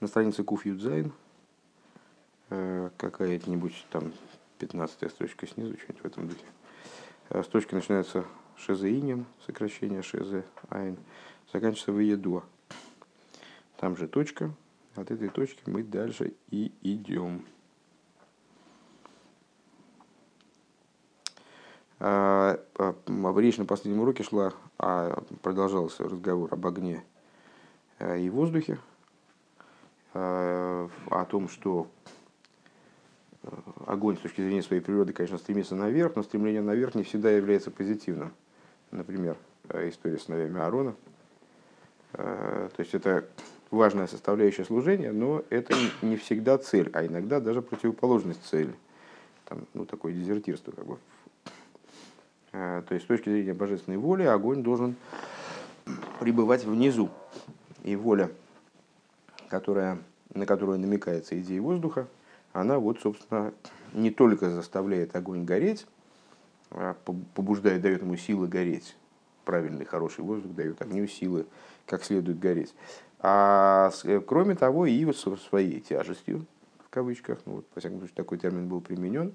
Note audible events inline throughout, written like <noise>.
на странице Куф Юдзайн, какая-нибудь там 15 строчка снизу, что-нибудь в этом духе. Строчка начинается Шезе сокращение Шезе Айн, заканчивается в Едуа. Там же точка, от этой точки мы дальше и идем. В речь на последнем уроке шла, а продолжался разговор об огне э, и воздухе, э, о том, что э, огонь с точки зрения своей природы, конечно, стремится наверх, но стремление наверх не всегда является позитивным. Например, история с сыновьями Аарона. То есть это важная составляющая служения, но это не всегда цель, а иногда даже противоположность цели. Там, ну, такое дезертирство как бы Э, то есть с точки зрения божественной воли огонь должен пребывать внизу. И воля, которая, на которую намекается идея воздуха, она вот, собственно, не только заставляет огонь гореть, а побуждает, дает ему силы гореть. Правильный, хороший воздух дает огню силы, как следует гореть. А э, кроме того, и вот своей тяжестью, в кавычках, ну вот, по всякому случаю, такой термин был применен,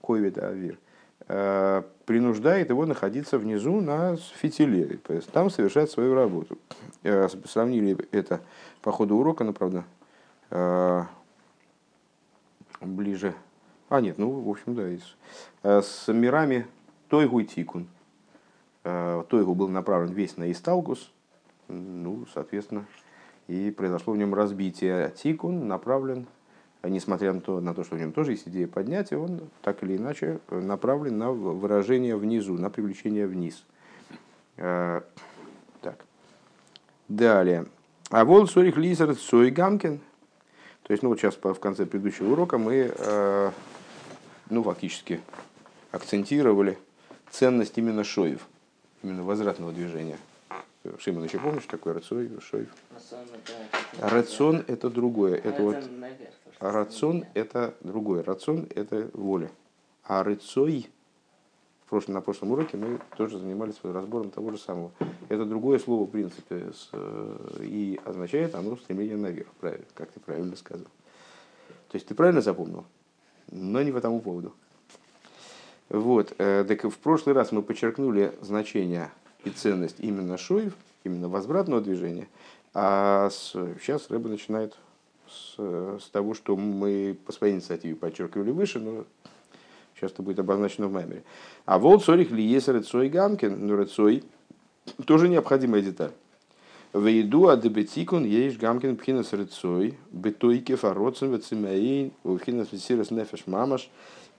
ковид авир – принуждает его находиться внизу на фитиле, там совершать свою работу. Э, сравнили это по ходу урока, но, правда, э, ближе. А, нет, ну, в общем, да, с мирами Тойгу и Тикун. Тойгу был направлен весь на Исталгус, ну, соответственно, и произошло в нем разбитие. Тикун направлен несмотря на то, на то, что в нем тоже есть идея поднятия, он так или иначе направлен на выражение внизу, на привлечение вниз. А, так. Далее. А вол сорих лизер сой гамкин. То есть, ну вот сейчас в конце предыдущего урока мы, а, ну фактически, акцентировали ценность именно шоев, именно возвратного движения. Шимон еще помнишь, такой рацой, шоев? Рацион это другое. Это вот а рацион – это другое. Рацион – это воля. А рыцой, в прошлом, на прошлом уроке мы тоже занимались разбором того же самого. Это другое слово, в принципе, с, э, и означает оно стремление наверх, правильно, как ты правильно сказал. То есть ты правильно запомнил, но не по тому поводу. Вот, э, так в прошлый раз мы подчеркнули значение и ценность именно шоев, именно возвратного движения, а с, сейчас Рэба начинает с, с того, что мы по своей инициативе подчеркивали выше, но сейчас это будет обозначено в мемере. А вот сорих ли есть рецой гамкин, но рецой тоже необходимая деталь. Вейду адебетикун есть гамкин пхинас рецой, бетойки фароцен вецимаин, пхинас весирас нефеш мамаш.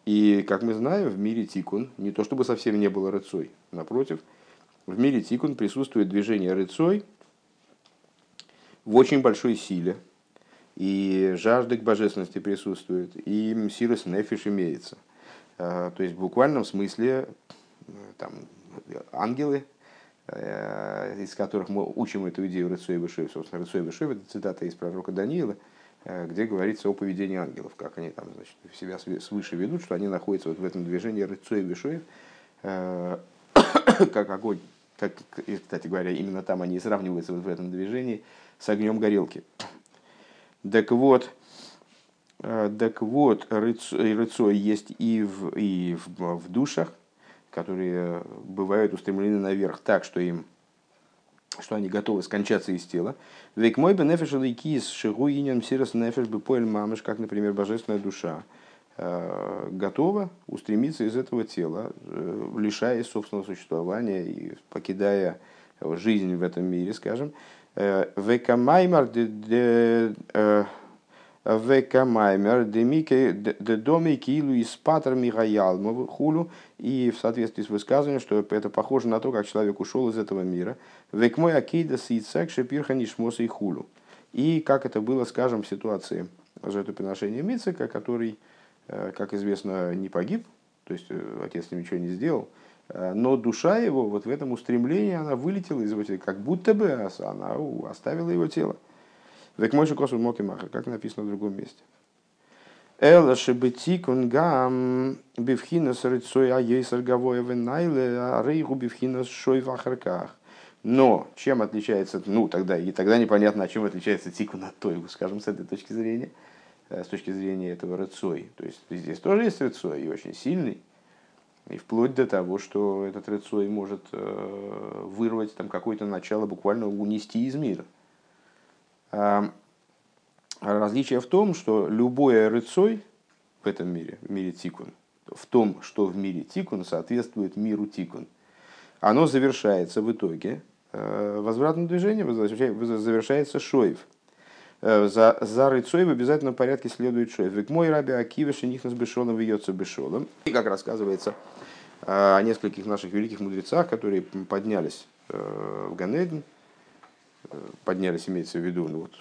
И, как мы знаем, в мире тикун, не то чтобы совсем не было рыцой, напротив, в мире тикун присутствует движение рыцой в очень большой силе, и жажда к божественности присутствует, и мсирос нефиш имеется. А, то есть в буквальном смысле там, ангелы, э, из которых мы учим эту идею Рыцой Вышев, собственно, Рыцой Вышев, это цитата из пророка Даниила, э, где говорится о поведении ангелов, как они там, значит, себя свыше ведут, что они находятся вот в этом движении Рыцой Вышев, э, <coughs> как огонь, как, кстати говоря, именно там они сравниваются вот в этом движении с огнем горелки. Так вот, э, так вот, рыцой есть и в, и в, в душах, которые бывают устремлены наверх так, что им что они готовы скончаться из тела. Век мой бы нефеш кис шигу иньян сирос нефеш бы поэль мамыш, как, например, божественная душа, э, готова устремиться из этого тела, э, лишаясь собственного существования и покидая жизнь в этом мире, скажем, Векамаймар Векамаймер доми килу из патер Михаял хулю и в соответствии с высказыванием, что это похоже на то, как человек ушел из этого мира. Векмой акида сицек шепирха нишмоса и хулю. И как это было, скажем, в ситуации жертвоприношения Мицека, который, как известно, не погиб, то есть отец ничего не сделал, Э, но душа его вот в этом устремлении, она вылетела из его тела, как будто бы она оставила его тело. Век мой косу моки маха, как написано в другом месте. Эла шебетикун гам бифхина срыцой а ейсер гавоя венайле а рейгу бифхина шой в ахарках. Но чем отличается, ну тогда, и тогда непонятно, а чем отличается тикун от тойгу, скажем, с этой точки зрения, с точки зрения этого рыцой. То есть здесь тоже есть рыцой, и очень сильный, и вплоть до того, что этот рыцой может вырвать там какое-то начало, буквально унести из мира. Различие в том, что любое рыцой в этом мире, в мире тикун, в том, что в мире тикун соответствует миру тикун, оно завершается в итоге э, возвратным движением, завершается шоев. Э, за, за рыцой в обязательном порядке следует шоев. Век мой раби Акива шинихнас бешолом вьется бешолом. И как рассказывается э, о нескольких наших великих мудрецах, которые поднялись в Ганеден, поднялись, имеется в виду, ну, вот,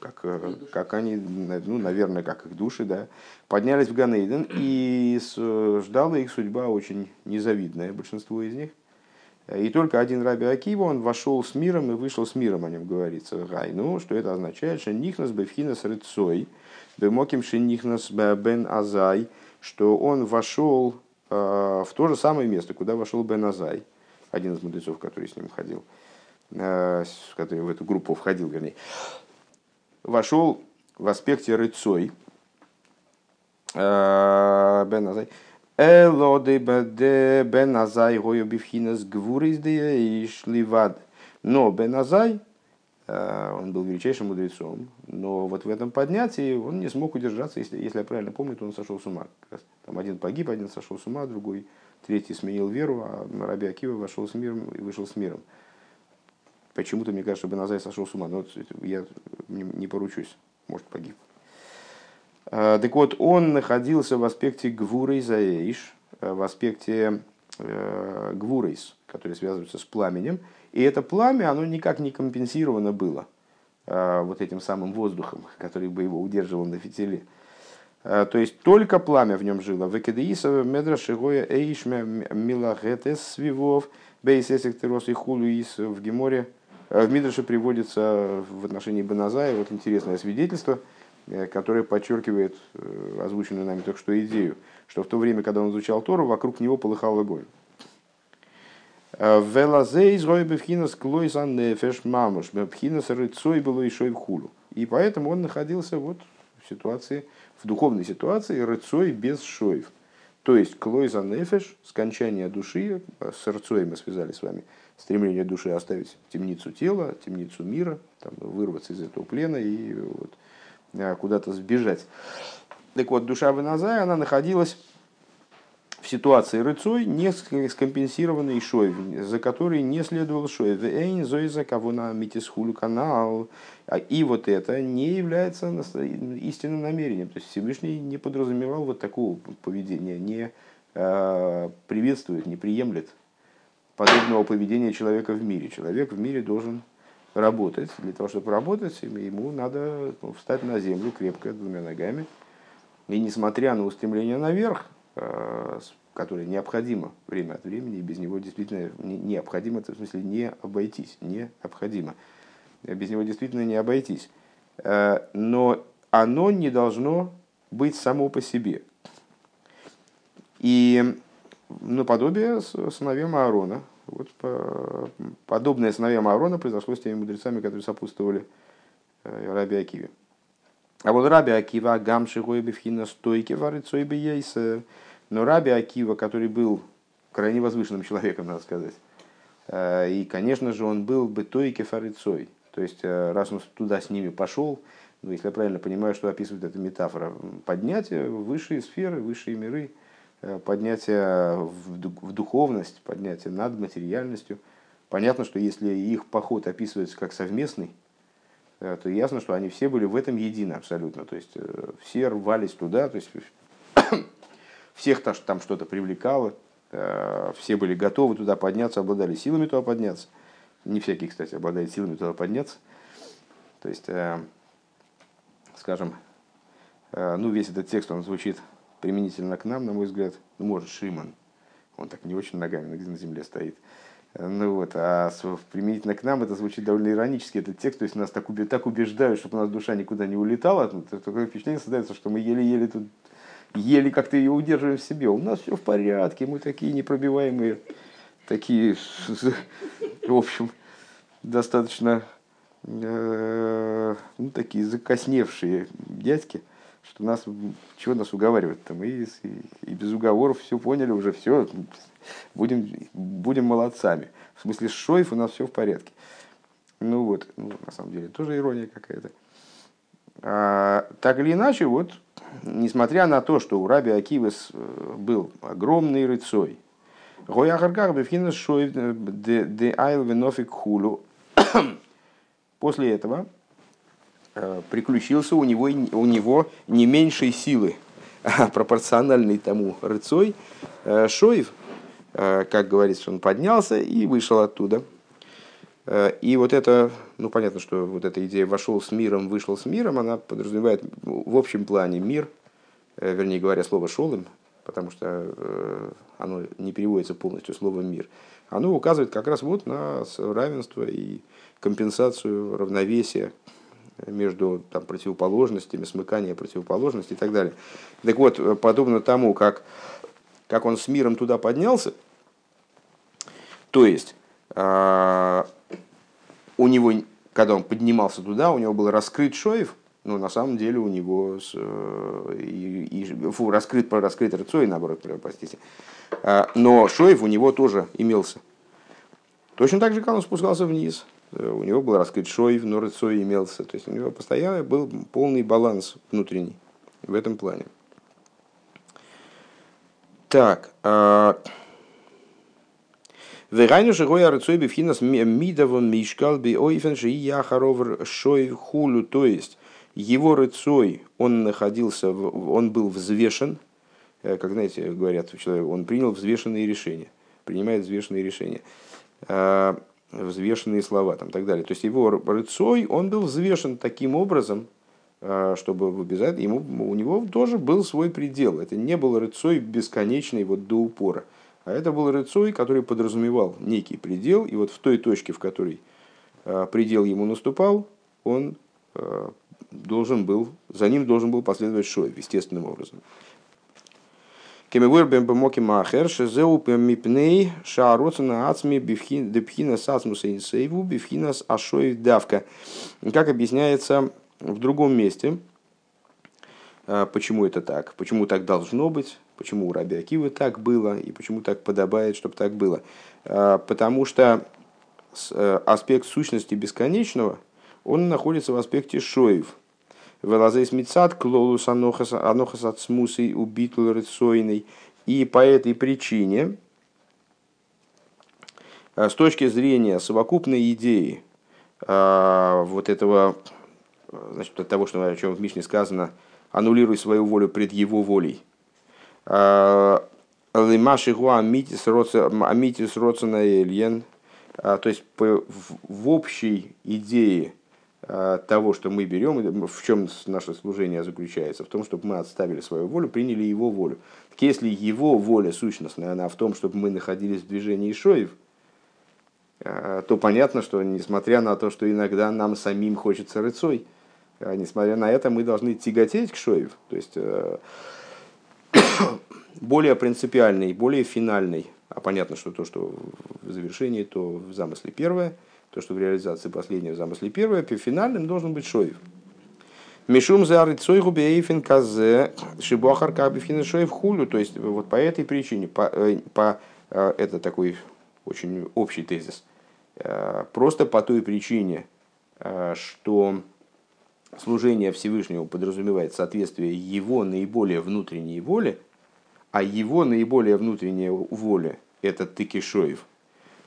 как, э, как они, ну, наверное, как их души, да, поднялись в Ганейден, и ждала их судьба очень незавидная, большинство из них. И только один Раби Акива, он вошел с миром и вышел с миром, о нем говорится. Гай, ну, что это означает? Шенихнас бевхинас рыцой, бемоким шенихнас бен азай, что он вошел э, в то же самое место, куда вошел бен азай, один из мудрецов, который с ним ходил, э, который в эту группу входил, вернее вошел в аспекте рыцой. Э, бен Азай. Элоды бен Азай гою бифхинас гвуризде и шливад. Но Бен Азай, э, он был величайшим мудрецом, но вот в этом поднятии он не смог удержаться, если, если я правильно помню, то он сошел с ума. Там один погиб, один сошел с ума, другой, третий сменил веру, а Раби Акива вошел с миром и вышел с миром. Почему-то мне кажется, что Беназай сошел с ума, но я не поручусь, может погиб. А, так вот, он находился в аспекте заэиш, э, в аспекте э, гвурейс, который связывается с пламенем. И это пламя, оно никак не компенсировано было э, вот этим самым воздухом, который бы его удерживал на фитиле. То есть только пламя в нем жило. Векедеиса медра шигоя эйш милахетес свивов бейсесек и хулуис в Геморе в Мидрше приводится в отношении Беназая вот интересное свидетельство, э, которое подчеркивает э, озвученную нами только что идею, что в то время, когда он изучал Тору, вокруг него полыхал огонь. Э, Велазей Бевхинас Клойсан Нефеш Мамуш, Бевхинас Рыцой было и в. И поэтому он находился вот в ситуации, в духовной ситуации рыцой без шоев. То есть Клойза Нефеш, скончание души, с рыцой мы связали с вами – стремление души оставить темницу тела, темницу мира, там, вырваться из этого плена и вот, куда-то сбежать. Так вот, душа Веназая, она находилась в ситуации рыцой, не скомпенсированной шой, за которой не следовал шой. Эйн зоиза кого на митисхулю канал. А и вот это не является истинным намерением. То есть Всевышний не подразумевал вот такого поведения, не э, приветствует, не приемлет подобного поведения человека в мире. Человек в мире должен работать. Для того, чтобы работать, ему надо ну, встать на землю крепко двумя ногами. И несмотря на устремление наверх, э, которое необходимо время от времени, и без него действительно необходимо, в смысле не обойтись, необходимо. Без него действительно не обойтись. Э, но оно не должно быть само по себе. И наподобие сыновьям Аарона. Вот подобное сыновьям Аарона произошло с теми мудрецами, которые сопутствовали э, Раби Акиве. А вот Раби Акива гамши бифхина стойки варицой ейса. Но Раби Акива, который был крайне возвышенным человеком, надо сказать, э, и, конечно же, он был бы тойки фарицой. То есть, э, раз он туда с ними пошел, ну, если я правильно понимаю, что описывает эта метафора, поднятие высшие сферы, высшие миры – поднятие в духовность, поднятие над материальностью. Понятно, что если их поход описывается как совместный, э, то ясно, что они все были в этом едины абсолютно. То есть э, все рвались туда, то есть <coughs> всех там что-то привлекало, все были готовы туда подняться, обладали силами туда подняться. Не всякий, кстати, обладает силами туда подняться. То есть, скажем, ну, весь этот текст, он звучит применительно к нам, на мой взгляд, ну, может, Шиман, он так не очень ногами на земле стоит. Ну вот, а применительно к нам это звучит довольно иронически, этот текст, то есть нас так, так убеждают, чтобы у нас душа никуда не улетала, такое впечатление создается, что мы еле-еле тут, еле как-то ее удерживаем в себе. У нас все в порядке, мы такие непробиваемые, такие, в общем, достаточно э, ну, такие закосневшие дядьки, что нас, чего нас уговаривать там, и, и, и без уговоров все поняли уже, все, будем, будем молодцами. В смысле, Шоев у нас все в порядке. Ну вот, ну, на самом деле, тоже ирония какая-то. А, так или иначе, вот, несмотря на то, что у Раби Акивас э, был огромный рыцой, <coughs> После этого э, приключился у него, у него не меньшей силы, <laughs> а пропорциональный тому рыцой э, Шоев, как говорится, он поднялся и вышел оттуда – Э, и вот это, ну понятно, что вот эта идея вошел с миром, вышел с миром, она подразумевает в общем плане мир, э, вернее говоря, слово шолым, потому что э, оно не переводится полностью словом мир, оно указывает как раз вот на равенство и компенсацию равновесия между там, противоположностями, смыкание противоположностей и так далее. Так вот, подобно тому, как, как он с миром туда поднялся, то есть а, у него, когда он поднимался туда, у него был раскрыт Шоев, но на самом деле у него с, э, и, и, фу, раскрыт, раскрыт Рыцой, наоборот, простите. А, но Шоев у него тоже имелся. Точно так же, когда он спускался вниз, э, у него был раскрыт Шоев, но Рыцой имелся. То есть у него постоянно был полный баланс внутренний в этом плане. Так, а, Вегайну шигой арцой бифхинас мидовон мишкал би ойфен ши яхаровр шой хулю. То есть его рыцой, он находился, он был взвешен, э, как знаете, говорят, человек, он принял взвешенные решения, принимает взвешенные решения, э, взвешенные слова там, так далее. То есть его рыцой, он был взвешен таким образом, э, чтобы обязательно, ему, у него тоже был свой предел. Это не был рыцой бесконечный вот до упора. А это был рыцой, который подразумевал некий предел, и вот в той точке, в которой а, предел ему наступал, он а, должен был, за ним должен был последовать шой, естественным образом. Кемевуэр бембемоки махер, шезеу мипней, шаароцена ацми бифхина сацмуса инсейву, бифхина с ашой давка. Как объясняется в другом месте, а, почему это так, почему так должно быть, почему у Раби Акивы так было и почему так подобает, чтобы так было. А, потому что э, аспект сущности бесконечного, он находится в аспекте шоев. Велазейс мицат клолус анохас от смусой убитл рыцойный. И по этой причине, э, с точки зрения совокупной идеи э, вот этого, значит, от того, что, о чем в Мишне сказано, аннулируй свою волю пред его волей. Лимаши гуа амитис роцена эльен. То есть в общей идее того, что мы берем, в чем наше служение заключается, в том, чтобы мы отставили свою волю, приняли его волю. Так если его воля сущностная, она в том, чтобы мы находились в движении Шоев, а, то понятно, что несмотря на то, что иногда нам самим хочется рыцой, а несмотря на это, мы должны тяготеть к шоев, то есть э, <coughs> более принципиальный, более финальный. А понятно, что то, что в завершении, то в замысле первое, то, что в реализации последнего в замысле первое, финальным должен быть шоев. Мишум за рыцой губеефин казе шибуахар кабифин шоев хулю. То есть вот по этой причине, по, э, по, э, это такой очень общий тезис, просто по той причине, что служение Всевышнему подразумевает соответствие его наиболее внутренней воле, а его наиболее внутренняя воля – это тыкишоев.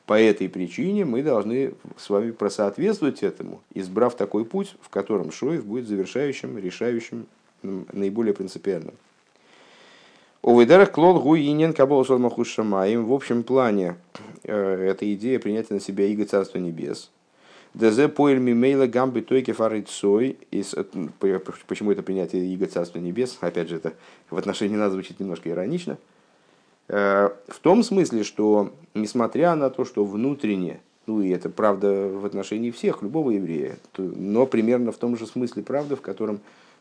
По этой причине мы должны с вами просоответствовать этому, избрав такой путь, в котором шоев будет завершающим, решающим, наиболее принципиальным. Овейдарах клол гуинен кабол шамаем. В общем плане, э, эта идея принятия на себя иго Царства Небес – ДЗ поэль мимейла гамби тойки фарицой. Почему это принятие Иго Царства Небес? Опять же, это в отношении нас звучит немножко иронично. Э, в том смысле, что несмотря на то, что внутренне, ну и это правда в отношении всех, любого еврея, но примерно в том же смысле правда, в котором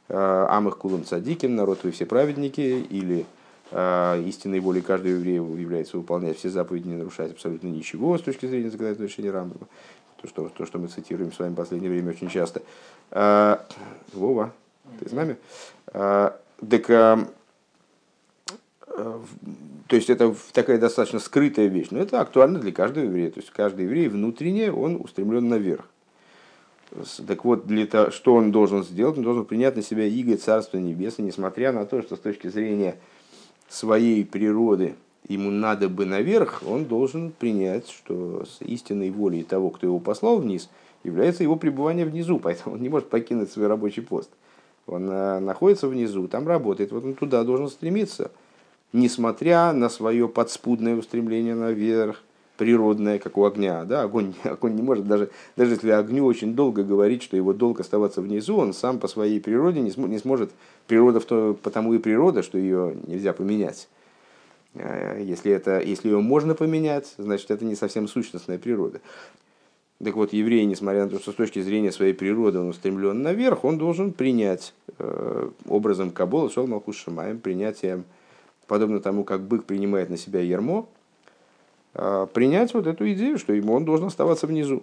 э, Амых Кулам Цадикин, народ вы все праведники, или э, истинной волей каждого еврея является выполнять все заповеди, не нарушать абсолютно ничего с точки зрения законодательного решения Рамбама то, что, то, что мы цитируем с вами в последнее время очень часто. Вова, ты с нами? Так, то есть это такая достаточно скрытая вещь, но это актуально для каждого еврея. То есть каждый еврей внутренне, он устремлен наверх. Так вот, для того, что он должен сделать? Он должен принять на себя иго Царства Небесное, несмотря на то, что с точки зрения своей природы ему надо бы наверх, он должен принять, что с истинной волей того, кто его послал вниз, является его пребывание внизу, <laughs> поэтому он не может покинуть свой рабочий пост. Он э, находится внизу, там работает, вот он туда должен стремиться, несмотря на свое подспудное устремление наверх, природное, как у огня. Да? Огонь, <laughs> огонь не может, даже, даже если огню очень долго говорить, что его долг оставаться внизу, он сам по своей природе не, см, не сможет. Природа в то, потому и природа, что ее нельзя поменять. А, если, это, если ее можно поменять, значит это не совсем сущностная природа. Так вот, еврей, несмотря на то, что с точки зрения своей природы он устремлен наверх, он должен принять э, образом Кабола, Шол Малхус Шамаем, принятием, подобно тому, как бык принимает на себя ермо, а, принять вот эту идею, что ему он должен оставаться внизу.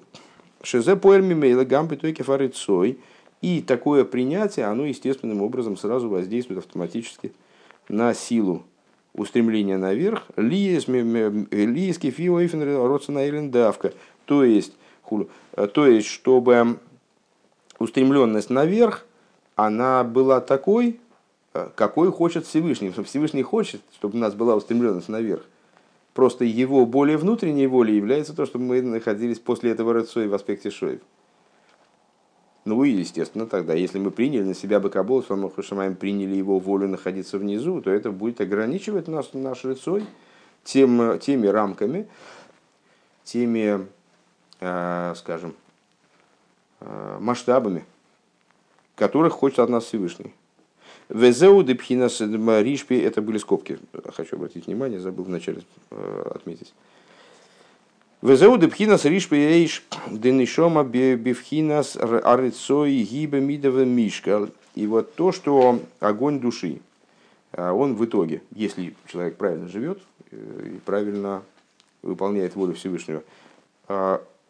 Шезе поэрми мейла гампи тойки фарицой. И такое принятие, оно естественным образом сразу воздействует автоматически на силу устремления наверх. Лиески фиоэйфен родсона давка. То есть, то есть, чтобы устремленность наверх, она была такой, какой хочет Всевышний. Всевышний хочет, чтобы у нас была устремленность наверх. Просто его более внутренней волей является то, что мы находились после этого Рыцой в аспекте Шоев. Ну и, естественно, тогда, если мы приняли на себя Бакабол, с Хашамаем приняли его волю находиться внизу, то это будет ограничивать нас, наш Рыцой тем, теми рамками, теми, э, скажем, э, масштабами, которых хочет от нас Всевышний. Везеу депхинас ришпи, это были скобки, хочу обратить внимание, забыл вначале э, отметить. Везеу депхинас ришпи эйш денишома бифхинас арицой гиба мидова мишка. И вот то, что огонь души, э, он в итоге, если человек правильно живет э, и правильно выполняет волю Всевышнего,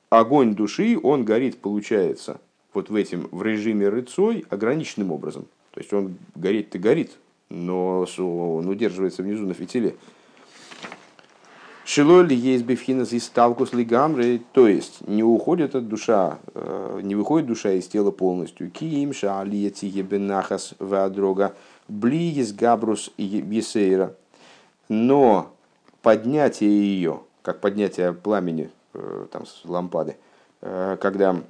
огонь души, он горит, получается, вот в этим, в режиме рыцой ограниченным образом. То есть он гореть-то горит, но он удерживается внизу на фитиле. Шилоли есть бифхинас из сталкус лигамры, то есть не уходит от душа, э, не выходит душа из тела полностью. Киим шаалиети ебенахас вадрога блиес габрус есейра. Но поднятие ее, как поднятие пламени э, там, с лампады, э, когда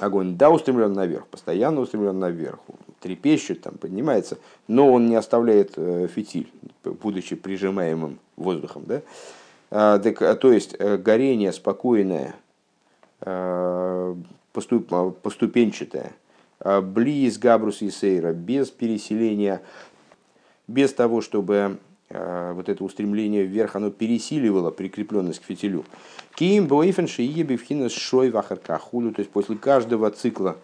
огонь да устремлен наверх, постоянно устремлен наверх, трепещет, там, поднимается, но он не оставляет э, фитиль, будучи прижимаемым воздухом. Да? А, а, то есть э, горение спокойное, э, поступ, поступенчатое, близ Габрус и Сейра, без переселения, без того, чтобы вот это устремление вверх, оно пересиливало прикрепленность к фитилю. Ким бойфен шиеби вхинас шой вахаркахулю, то есть после каждого цикла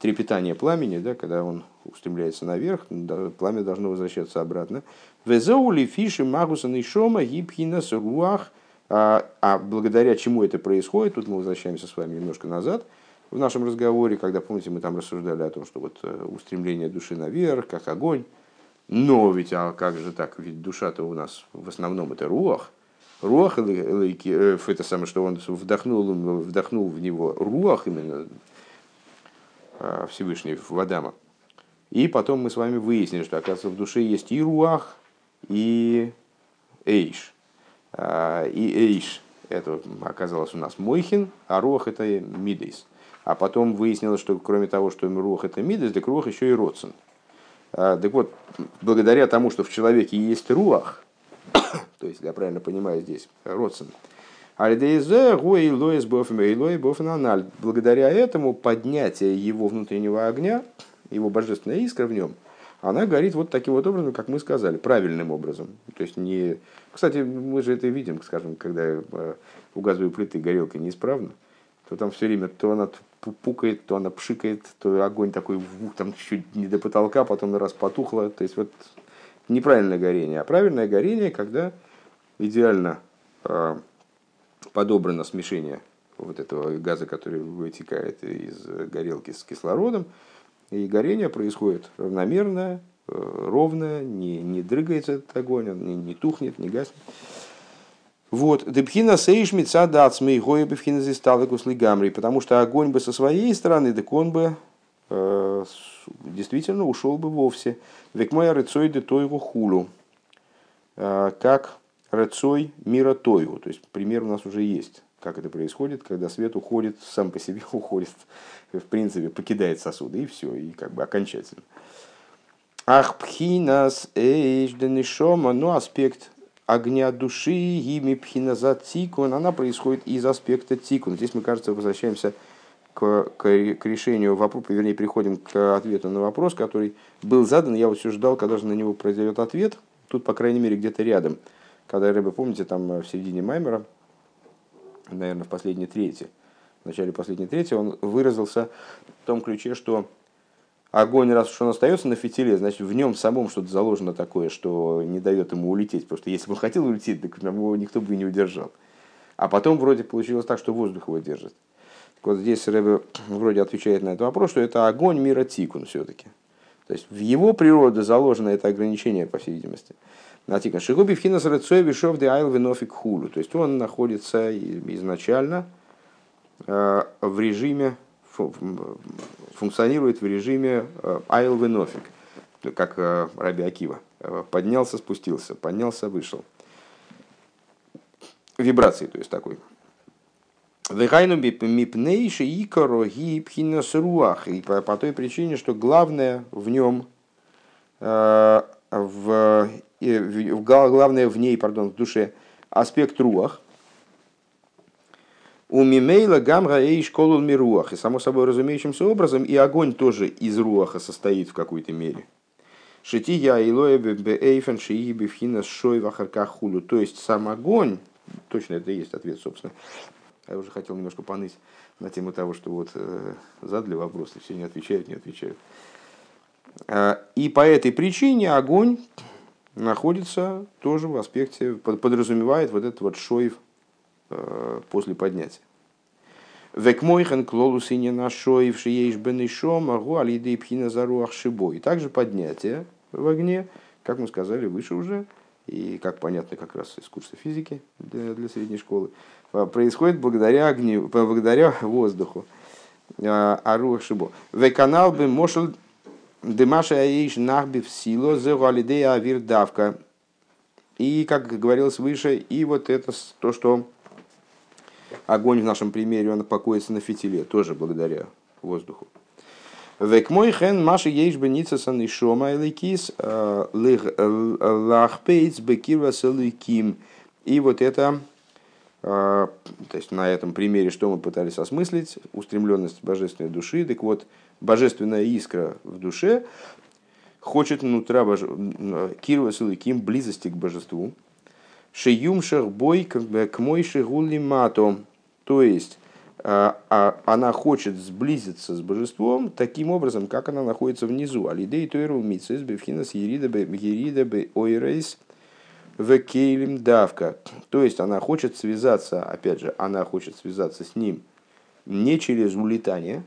трепетания пламени, да, когда он устремляется наверх, пламя должно возвращаться обратно. Везоули фиши магуса нишома гибхинас руах. А, а благодаря чему это происходит, тут мы возвращаемся с вами немножко назад в нашем разговоре, когда, помните, мы там рассуждали о том, что вот э, устремление души наверх, как огонь. Но ведь, а как же так, ведь душа-то у нас в основном это руах. Руах, э, это самое, что он вдохнул, вдохнул в него руах именно э, Всевышний в Адама. И потом мы с вами выяснили, что, оказывается, в душе есть и руах, и эйш. А, и эйш – это оказалось у нас мойхин, а руах – это мидейс. А потом выяснилось, что кроме того, что руах – это мидейс, так руах еще и родсен. А, так вот, благодаря тому, что в человеке есть руах, <coughs> то есть, я правильно понимаю здесь, родсен, Благодаря этому поднятие его внутреннего огня – его божественная искра в нем, она горит вот таким вот образом, как мы сказали, правильным образом. То есть не... Кстати, мы же это видим, скажем, когда э, у газовой плиты горелка неисправна, то там все время то она пукает, то она пшикает, то огонь такой там чуть не до потолка, потом раз потухло. То есть вот неправильное горение. А правильное горение, когда идеально э, подобрано смешение вот этого газа, который вытекает из горелки с кислородом. И горение происходит равномерно, э, ровно, не, не дрыгается этот огонь, он не, не тухнет, не гаснет. Вот, депхина сейш мица дацмей гоя бифхина зисталыкус лигамри, потому что огонь бы со своей стороны, так он бы э, действительно ушел бы вовсе. Век моя рыцой де тойгу хулу, э, как рыцой мира тойгу, то есть пример у нас уже есть, как это происходит, когда свет уходит, сам по себе <laughs> уходит, в принципе, покидает сосуды, и все, и как бы окончательно. Ах, пхинас эйш денишома, ну аспект огня души, ими пхиназа тикун, она происходит из аспекта тикун. Здесь мы, кажется, возвращаемся к, к, к решению вопроса, вернее, приходим к ответу на вопрос, который был задан. Я вот все ждал, когда же на него произойдет ответ. Тут, по крайней мере, где-то рядом. Когда рыба, помните, там в середине Маймера, наверное, в последней трети, в начале последней трети, он выразился в том ключе, что огонь, раз уж он остается на фитиле, значит, в нем самом что-то заложено такое, что не дает ему улететь. Потому что если бы он хотел улететь, так его никто бы не удержал. А потом вроде получилось так, что воздух его держит. Так вот здесь Рэбе <clears throat> вроде отвечает на этот вопрос, что это огонь мира тикун все-таки. То есть в его природе заложено это ограничение, по всей видимости. נתקן שהוא בבחינת רצוא ושוב דעייל ונפיק כולו. То есть он находится изначально э, в режиме функционирует в режиме э, עייל ונפיק, как э, Раби Акива. Поднялся, спустился, поднялся, вышел. Вибрации, то есть такой. והיינו מפני שעיקרו היא בחינת רוח. И по, по той причине, что главное в нем, в, в, главное в ней, пардон, в душе, аспект руах – у Мимейла Гамра и школу Мируах. И само собой разумеющимся образом и огонь тоже из руаха состоит в какой-то мере. Шития и эйфен шии бифхина шой хулю. То есть сам огонь, точно это и есть ответ, собственно. Я уже хотел немножко поныть на тему того, что вот э, задали вопросы, все не отвечают, не отвечают. Э, и по этой причине огонь находится тоже в аспекте, подразумевает вот этот вот шоев Э, после поднятия. Век мойхен клолус и не нашой в шиеиш бенешом могу алиды пхина заруах шибой. И также поднятие в огне, как мы сказали выше уже, и как понятно как раз из курса физики для, для средней школы, э, происходит благодаря огню, благодаря воздуху. Э, Аруах шибо. Веканал бы мошел Демаша Аиш Нахби в силу Зегалидея Авир Давка. И, как говорилось выше, и вот это то, что огонь в нашем примере, он покоится на фитиле, тоже благодаря воздуху. Век мой хен маши ейш бы ницасан и шома эликис э, лахпейц бекирва селиким. И вот это, э, то есть на этом примере, что мы пытались осмыслить, устремленность божественной души, так вот, божественная искра в душе хочет внутра боже... кирва селиким близости к божеству, шеюм шербой к мой шегули матом, то есть а, а она хочет сблизиться с божеством таким образом, как она находится внизу. Алидей тойру митсис бевхинас ерида бе ойрейс в давка. То есть она хочет связаться, опять же, она хочет связаться с ним не через улетание,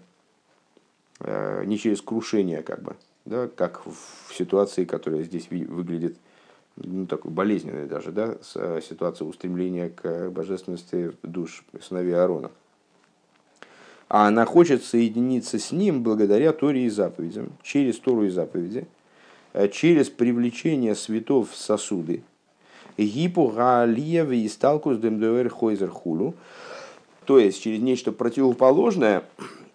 не через крушение, как бы, да, как в ситуации, которая здесь выглядит ну, такой болезненной даже, да, э, ситуация устремления к божественности душ сыновей Аарона. А она хочет соединиться с ним благодаря Торе и заповедям, через Тору и заповеди, э, через привлечение святов в сосуды. Гипу гаалиевы и сталкус демдуэр хойзер хулу. То есть через нечто противоположное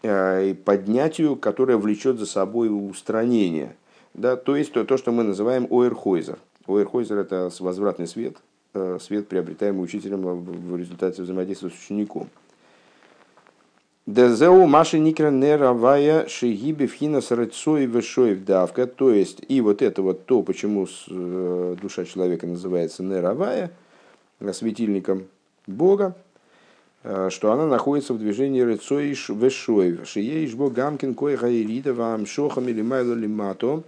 э, поднятию, которое влечет за собой устранение. Да, то есть то, то, что мы называем ойрхойзер. Ойрхойзер – это возвратный свет, э, свет, приобретаемый учителем в результате взаимодействия с учеником. Дезеу маши никра неравая шигиби вхина сарацой вешоев давка. То есть, и вот это вот то, почему э, душа человека называется неравая, светильником Бога, что она находится в движении рыцой вешоев. Шиеиш богамкин кой гаирида вам шохам или майло лимато,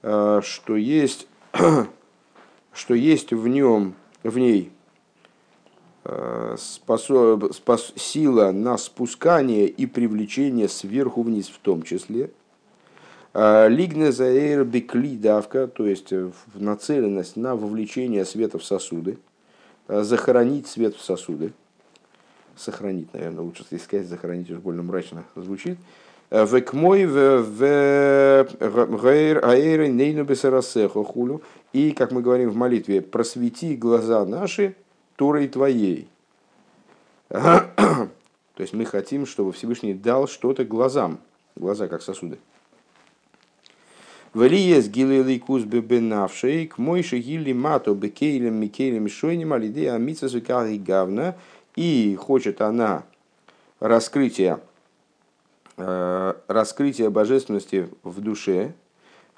что есть <clears throat> что есть в нем, в ней способ, спос, сила на спускание и привлечение сверху вниз в том числе. Лигне заэр бекли давка, то есть нацеленность на вовлечение света в сосуды, захоронить свет в сосуды сохранить, наверное, лучше если сказать, захоронить уж больно мрачно звучит. Век мой в аэре нейну бесарасехо хулю. И, как мы говорим в молитве, просвети глаза наши Торой твоей. <coughs> То есть мы хотим, чтобы Всевышний дал что-то глазам. Глаза как сосуды. Валиес гилели кус бебенавшей, к мойши гили мато бекейлем микейлем шойним алидея амитса гавна. И хочет она раскрытия, э, раскрытия божественности в душе,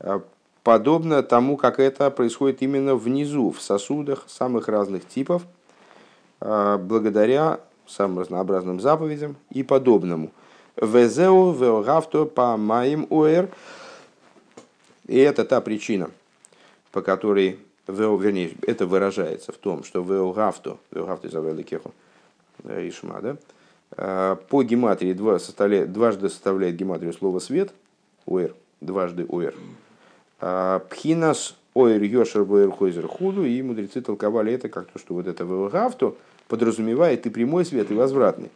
э, подобно тому, как это происходит именно внизу, в сосудах самых разных типов, э, благодаря самым разнообразным заповедям и подобному. Везеу веогавто по маим уэр. И это та причина, по которой, вернее, это выражается в том, что веогавто, веогавто из Ишма, да? А, по гематрии два составляет, дважды составляет гематрию слово свет, оэр, дважды оэр. А, пхинас оэр йошер боэр хойзер худу, и мудрецы толковали это как то, что вот это вэлгавто подразумевает и прямой свет, и возвратный.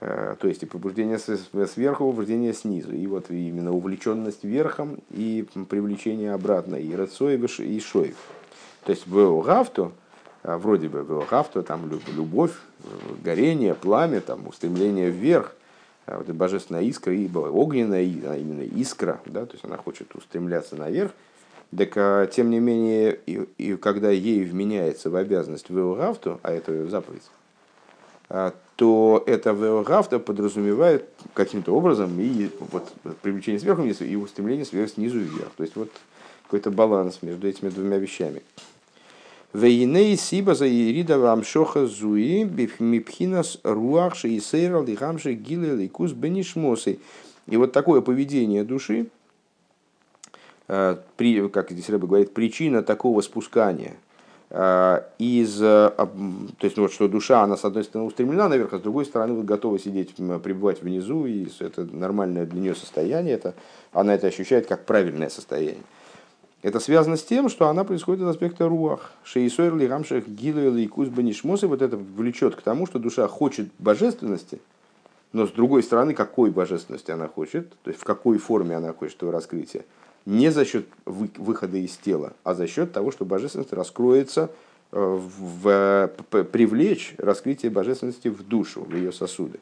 А, то есть и пробуждение сверху, пробуждение снизу. И вот именно увлеченность верхом и привлечение обратно, и рацоев, и шоев. То есть в вроде бы Велхавто, там любовь, горение, пламя, там устремление вверх, а, вот божественная искра, и огненная, а именно искра, да, то есть она хочет устремляться наверх, так, тем не менее, и, и когда ей вменяется в обязанность Велхавто, а это заповедь, то это Велхавто подразумевает каким-то образом и вот привлечение сверху вниз, и устремление сверху снизу вверх. То есть вот какой-то баланс между этими двумя вещами. Вейней сиба за ирида вамшоха зуи мипхинас руахши и сейрал и хамши гиле ликус бенишмосы. И вот такое поведение души, при, как здесь Рэбе говорит, причина такого спускания из, то есть ну, вот что душа, она с одной стороны устремлена наверх, а с другой стороны вот готова сидеть, пребывать внизу, и это нормальное для нее состояние, это, она это ощущает как правильное состояние. Это связано с тем, что она происходит из аспекта руах. Шейсойр ли гамшах гилуэл и вот это влечет к тому, что душа хочет божественности, но с другой стороны, какой божественности она хочет, то есть в какой форме она хочет этого раскрытия. Не за счет выхода из тела, а за счет того, что божественность раскроется, э, в, привлечь раскрытие божественности в душу, в ее сосуды.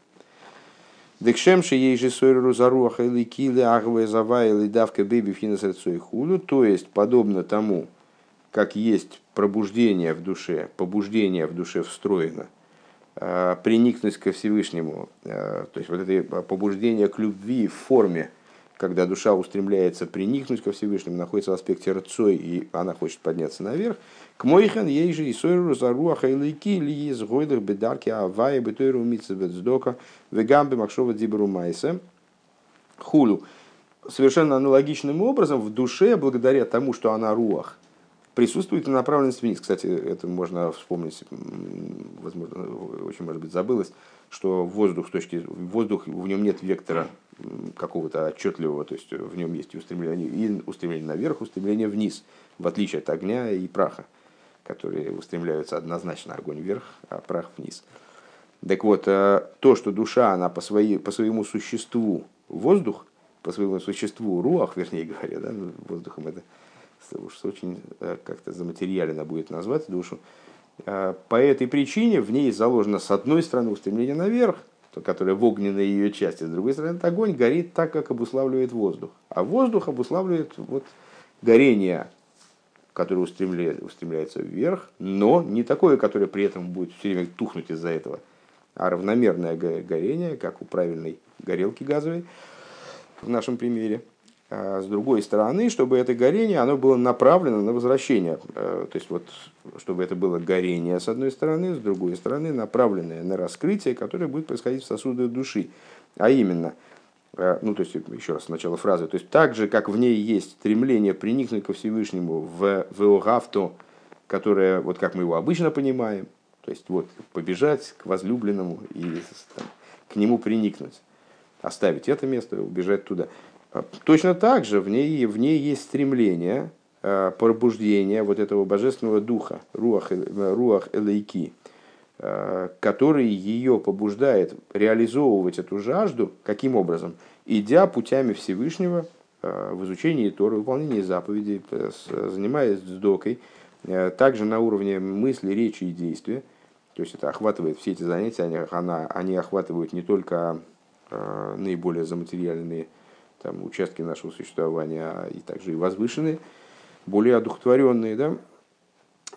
Декшемши ей же сойру заруаха или кили агве зава или давка бэби финас худу, то есть подобно тому, как есть пробуждение в душе, побуждение в душе встроено, а, приникнуть ко Всевышнему, а, то есть вот это побуждение к любви в форме когда душа устремляется приникнуть ко Всевышнему, находится в аспекте рцой, и она хочет подняться наверх, к мойхан ей же и сойру зару ахайлайки ли из гойдах бедарки авая бетойру митцебецдока вегамбе макшова дибру майсе хулю. Совершенно аналогичным образом в душе, благодаря тому, что она руах, присутствует и направленность вниз. Кстати, это можно вспомнить, возможно, очень может быть забылось, что воздух точки воздух в нем нет вектора какого-то отчетливого, то есть в нем есть устремление, и устремление наверх, устремление вниз, в отличие от огня и праха, которые устремляются однозначно огонь вверх, а прах вниз. Так вот, э, то, что душа, она по, своей, по своему существу воздух, по своему существу руах, вернее говоря, да, воздухом это уж очень э, как-то заматериально будет назвать душу, э, по этой причине в ней заложено с одной стороны устремление наверх, которая в огненной ее части, с другой стороны, этот огонь горит так, как обуславливает воздух. А воздух обуславливает вот горение, которое устремляет, устремляется вверх, но не такое, которое при этом будет все время тухнуть из-за этого, а равномерное горение, как у правильной горелки газовой в нашем примере – с другой стороны, чтобы это горение оно было направлено на возвращение. Э, то есть, вот, чтобы это было горение с одной стороны, с другой стороны, направленное на раскрытие, которое будет происходить в сосудах души. А именно, э, ну, то есть, еще раз начало фразы, то есть, так же, как в ней есть стремление приникнуть ко Всевышнему в Веогавто, которое, вот как мы его обычно понимаем, То есть вот побежать к возлюбленному и там, к нему приникнуть, оставить это место, убежать туда. А, точно так же в ней, в ней есть стремление э, пробуждения вот этого божественного духа, руах, руах элейки, э, который ее побуждает реализовывать эту жажду, каким образом? Идя путями Всевышнего э, в изучении Торы, выполнении заповедей, занимаясь докой, также на уровне мысли, речи и действия – то есть это охватывает все эти занятия, они, она, они охватывают не только э, наиболее заматериальные там, участки нашего существования, а и также и возвышенные, более одухотворенные. Да?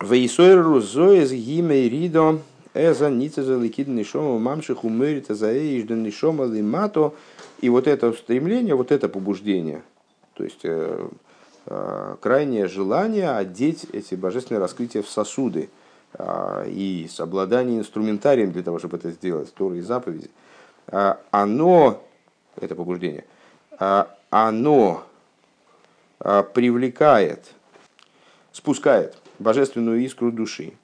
Вейсойру зоез гимей ридо эза ницеза ликид нишома мамших умерит заэйжда нишома лимато. И вот это стремление, вот это побуждение, то есть э, э, крайнее желание одеть эти божественные раскрытия в сосуды – а, и с обладанием инструментарием для того, чтобы это сделать, Торы и заповеди, а, оно, это побуждение, оно привлекает, спускает божественную искру души,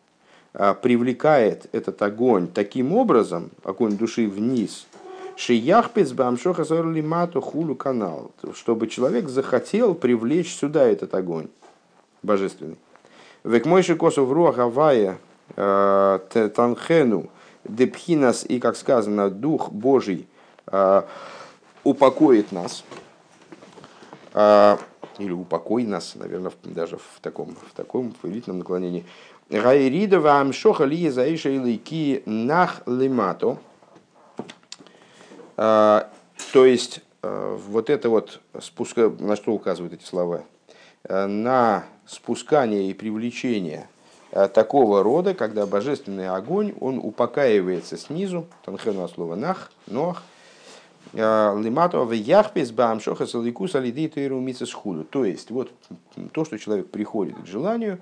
привлекает этот огонь таким образом, огонь души вниз, Шияхпец бамшоха лимату хулу канал, чтобы человек захотел привлечь сюда этот огонь божественный. Век мойши косов руах авая э, танхену депхинас и, как сказано, Дух Божий упокоит нас, э, или упокой нас, наверное, даже в таком, в таком элитном наклонении. Гайрида вам шоха ли заиша илики нах лимато. То есть, вот это вот спуска, на что указывают эти слова? На спускание и привлечение такого рода, когда божественный огонь, он упокаивается снизу, танхену слово нах, нох, э, лимато в яхпес бамшоха салику салиди тейру худу. То есть, вот то, что человек приходит к желанию,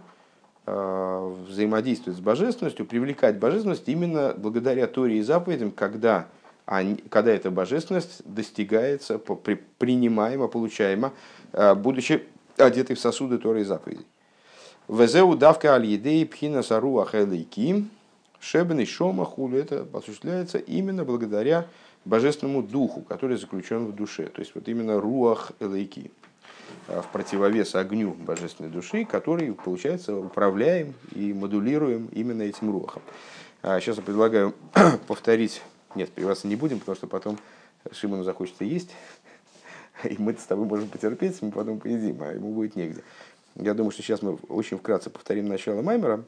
э, взаимодействовать с божественностью, привлекать божественность именно благодаря Торе и заповедям, когда, они, когда эта божественность достигается, принимаема, получаема, будучи одетый в сосуды Торы и заповедей. Везеу давка аль едей пхина саруа хелейки шебен шома хулю. Это осуществляется именно благодаря божественному духу, который заключен в душе. То есть вот именно руах элейки а, в противовес огню божественной души, который, получается, управляем и модулируем именно этим руахом. Сейчас а, я предлагаю <clears throat> повторить, нет, прививаться не будем, потому что потом Шимону захочется есть, <laughs> и мы с тобой можем потерпеть, мы потом поедим, а ему будет негде. Я думаю, что сейчас мы очень вкратце повторим начало Маймера.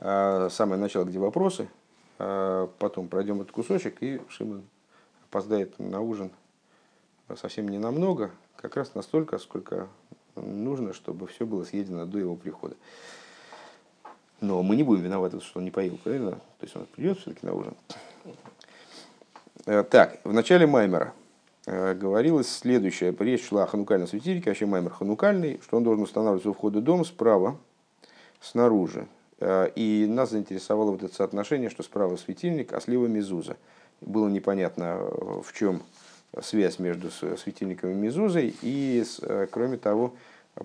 А, самое начало, где вопросы. А, потом пройдем этот кусочек, и Шимон опоздает на ужин совсем не намного, как раз настолько, сколько нужно, чтобы все было съедено до его прихода. Но мы не будем виноваты, что он не поел, правильно? То есть он придет все-таки на ужин. Э, так, в начале Маймера – Э, говорилось следующее. Речь шла о ханукальном светильнике, вообще маймер ханукальный, что он должен устанавливаться у входа в дом справа, снаружи. Э, и нас заинтересовало вот это соотношение, что справа светильник, а слева мезуза. Было непонятно, э, в чем связь между светильником и мезузой. И, кроме того,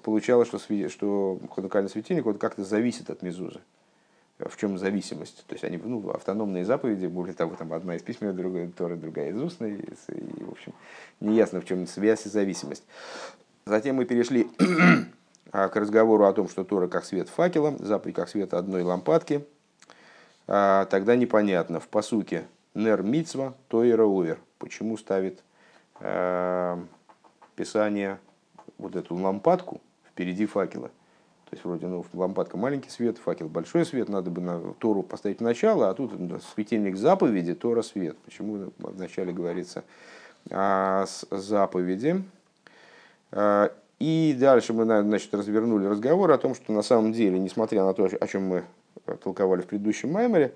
получалось, что, что ханукальный светильник вот как-то зависит от мезузы в чем зависимость. То есть они ну, автономные заповеди, более того, там одна из письменной, другая Торы, другая из устной. И, в общем, неясно, в чем связь и зависимость. Затем мы перешли к разговору о том, что Тора как свет факела, заповедь как свет одной лампадки. А, тогда непонятно, в посуке нер мицва, тойра увер. Почему ставит э, Писание вот эту лампадку впереди факела – то есть вроде ну, лампадка маленький свет, факел большой свет, надо бы на Тору поставить в начало, а тут светильник заповеди, Тора свет. Почему вначале говорится о заповеди? И дальше мы значит, развернули разговор о том, что на самом деле, несмотря на то, о чем мы толковали в предыдущем маймере,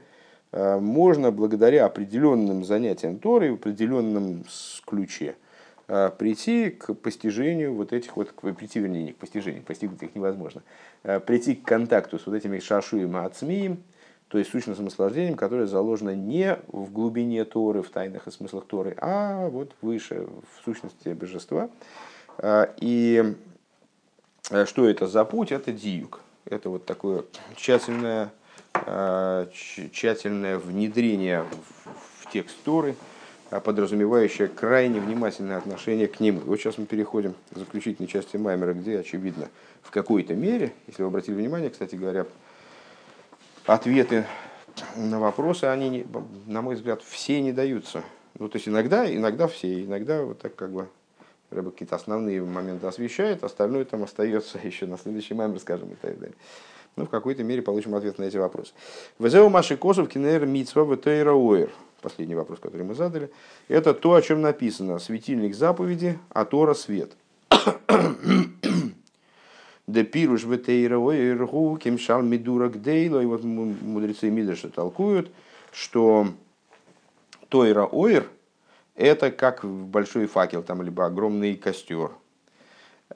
а, можно благодаря определенным занятиям Торы, в определенном ключе – Э, прийти к постижению вот этих вот, прийти, вернее, не к постижению, постигнуть их невозможно, э, прийти к контакту с вот этими шашуем и ацмием, то есть сущностным наслаждением, которое заложено не в глубине Торы, в тайных и смыслах Торы, а вот выше, в сущности божества. Э, и что это за путь? Это диюк. Это вот такое тщательное тщательное внедрение в текст Торы, подразумевающее крайне внимательное отношение к нему. Вот сейчас мы переходим к заключительной части Маймера, где, очевидно, в какой-то мере, если вы обратили внимание, кстати говоря, ответы на вопросы, они, на мой взгляд, все не даются. Ну, то есть иногда, иногда все, иногда вот так как бы Рэба какие-то основные моменты освещает, остальное там остается <laughs> еще на следующий маймер, скажем, и так далее. Ну, в какой-то мере получим ответ на эти вопросы. Везеу Маши Косов Кинер Мицва Ветейра Уэр. Последний вопрос, который мы задали. Это то, о чем написано. Светильник заповеди, а Тора свет. <coughs> Де пируш Ветейра Уэр Гу Кемшал Мидурак Дейло. И вот мудрецы Мидраша толкуют, что Тойра Ойр – это как большой факел, там, либо огромный костер.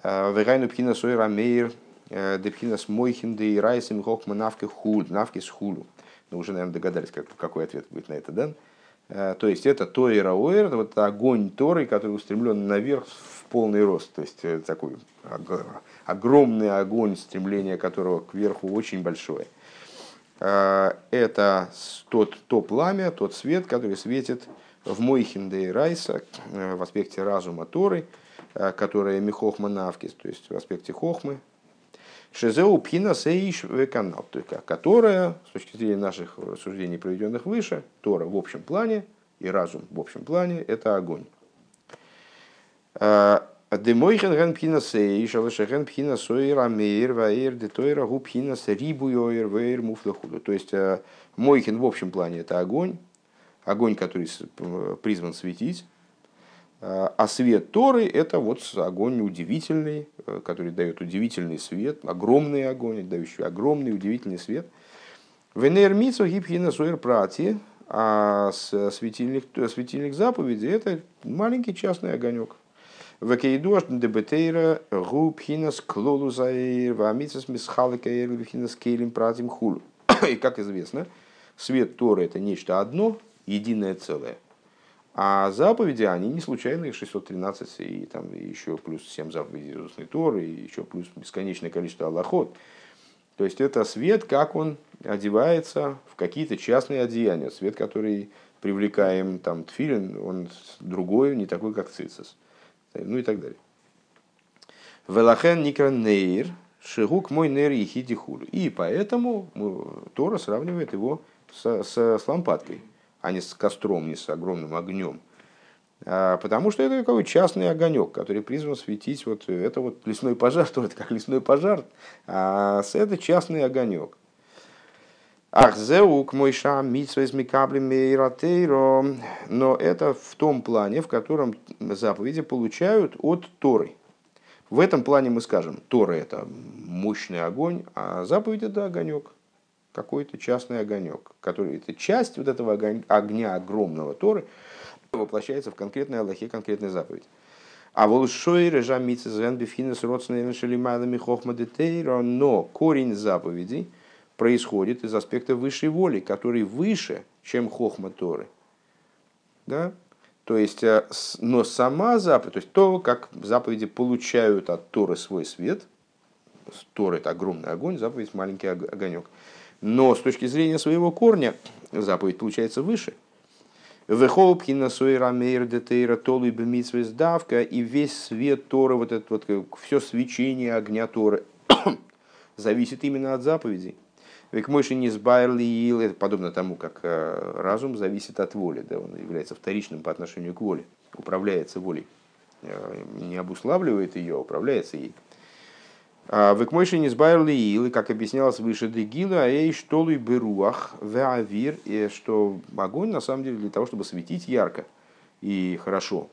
Э, Вегайну пхина сойра мейр, э, депхина с мойхин де райсим хохма навки хул, навки с хулу. Ну, уже, наверное, догадались, как, какой ответ будет на это, да? Э, то есть это Тойра Оэр, вот огонь Торы, который устремлен наверх в полный рост. То есть такой огромный огонь, стремление которого кверху очень большое. Это тот, то пламя, тот свет, который светит в Мойхинде Райса, э, в аспекте разума Торы, э, которая Михохма Навкис, то есть в аспекте Хохмы, Шезеу Пхина Сейш Веканал, которая, с точки зрения наших рассуждений, проведенных выше, Тора в общем плане и разум в общем плане, это огонь. Э, Демойхен ген пхина сейш, алешеген пхина сойер амейр, ваэр, детойра гу пхина с рибу йойер, ваэр муфлахуду. То есть Мойхин в общем плане это огонь, огонь, который призван светить, а, а свет Торы – это вот огонь удивительный, э, который дает удивительный свет, огромный огонь, дающий огромный удивительный свет. Венер митсу гипхина суэр прати, а светильник, светильник заповеди – это маленький частный огонек. Векейдуаш дебетейра губхинас клолузаир вамитсас мисхаликаир вихинас кейлим пратим хулу. <coughs> И как известно, свет Торы – это нечто одно – единое целое. А заповеди, они не случайные, 613, и там еще плюс 7 заповедей из устной Торы, и еще плюс бесконечное количество аллахот. То есть это свет, как он одевается в какие-то частные одеяния. Свет, который привлекаем там тфилин, он другой, не такой, как цицис. Ну и так далее. Велахен никранейр, шигук мой нер и хидихулю. И поэтому Тора сравнивает его с, с, с лампадкой а не с костром, не с огромным огнем. А, потому что это такой частный огонек, который призван светить. Вот это вот лесной пожар, <laughs> то это как лесной пожар, а это частный огонек. Ах, зеук мой шам из мейратейро. Но это в том плане, в котором заповеди получают от Торы. В этом плане мы скажем, Тора это мощный огонь, а заповедь это огонек какой-то частный огонек, который это часть вот этого огня огромного Торы воплощается в конкретной Аллахе, конкретной заповедь. А волшой режа мицезен бифинес родственными шелимайлами хохмадетейра, но корень заповедей происходит из аспекта высшей воли, который выше, чем хохма Торы. Да? То есть, э, но сама заповедь, то есть то, как заповеди получают от Торы свой свет, Тора это огромный огонь, заповедь маленький огонек – но с точки зрения своего корня заповедь получается выше. Вехолпхина суэра мейр детейра толу и давка и весь свет Тора, вот это вот все свечение огня Торы <coughs> зависит именно от заповедей. Век мойши не сбайрли ил, это подобно тому, как э, разум зависит от воли, да, он является вторичным по отношению к воле, управляется волей, э, не обуславливает ее, а управляется ей. А, Векмойши не сбайрли ил, как объяснялось выше Дегила, а эй штолуй беруах веавир, и что огонь на самом деле для того, чтобы светить ярко и хорошо.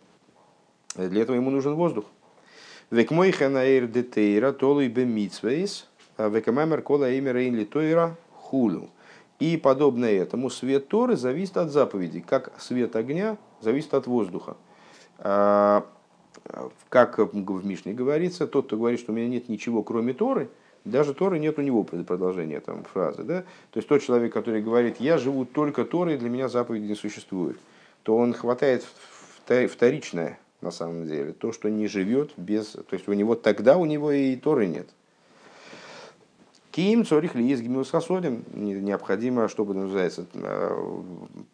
Для этого ему нужен воздух. Векмой ханаэр детейра толуй бемитсвейс, а векамамер кола имя рейн литойра хулу. И подобно этому свет Торы зависит от заповедей, как свет огня зависит от воздуха. Как в Мишне говорится, тот, кто говорит, что у меня нет ничего, кроме Торы, даже Торы нет у него продолжения там, фразы. Да? То есть тот человек, который говорит, я живу только Торой, для меня заповеди не существует, то он хватает вторичное на самом деле, то, что не живет без... То есть у него тогда у него и Торы нет. Ким цорих ли есть гмил хасодим, необходимо, чтобы называется